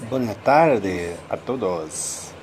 Boa tarde a todos.